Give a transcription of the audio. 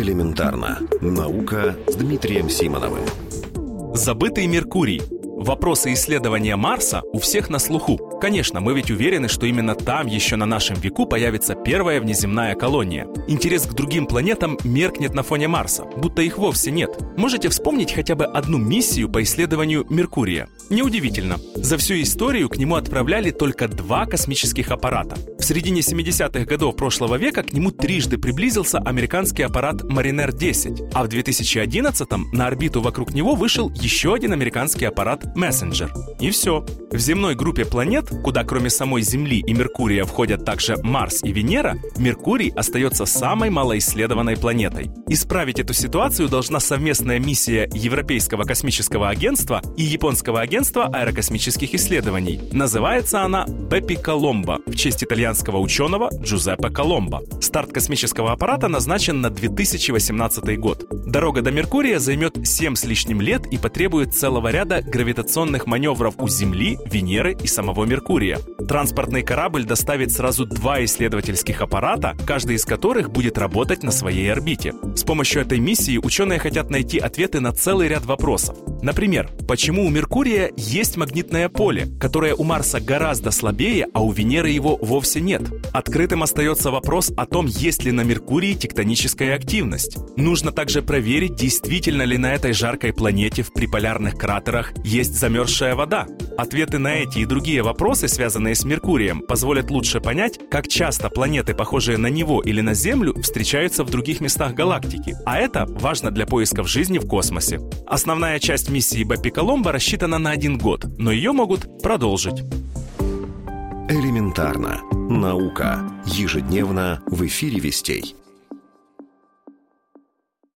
Элементарно. Наука с Дмитрием Симоновым. Забытый Меркурий. Вопросы исследования Марса у всех на слуху. Конечно, мы ведь уверены, что именно там еще на нашем веку появится первая внеземная колония. Интерес к другим планетам меркнет на фоне Марса, будто их вовсе нет. Можете вспомнить хотя бы одну миссию по исследованию Меркурия? Неудивительно. За всю историю к нему отправляли только два космических аппарата. В середине 70-х годов прошлого века к нему трижды приблизился американский аппарат Mariner-10, а в 2011-м на орбиту вокруг него вышел еще один американский аппарат Messenger. И все. В земной группе планет, куда кроме самой Земли и Меркурия входят также Марс и Венера, Меркурий остается самой малоисследованной планетой. Исправить эту ситуацию должна совместная миссия Европейского космического агентства и Японского агентства аэрокосмических исследований. Называется она Беппи Коломбо в честь итальянского ученого Джузеппе Коломбо. Старт космического аппарата назначен на 2018 год. Дорога до Меркурия займет 7 с лишним лет и потребует целого ряда гравитационных маневров у Земли, Венеры и самого Меркурия. Транспортный корабль доставит сразу два исследовательских аппарата, каждый из которых будет работать на своей орбите. С помощью этой миссии ученые хотят найти ответы на целый ряд вопросов. Например, почему у Меркурия есть магнитное поле, которое у Марса гораздо слабее, а у Венеры его вовсе нет? Открытым остается вопрос о том, есть ли на Меркурии тектоническая активность. Нужно также проверить, действительно ли на этой жаркой планете в приполярных кратерах есть замерзшая вода. Ответы на эти и другие вопросы, связанные с Меркурием, позволят лучше понять, как часто планеты, похожие на него или на Землю, встречаются в других местах галактики. А это важно для поисков жизни в космосе. Основная часть миссии Бэппи Коломбо рассчитана на один год, но ее могут продолжить. Элементарно. Наука. Ежедневно в эфире «Вестей».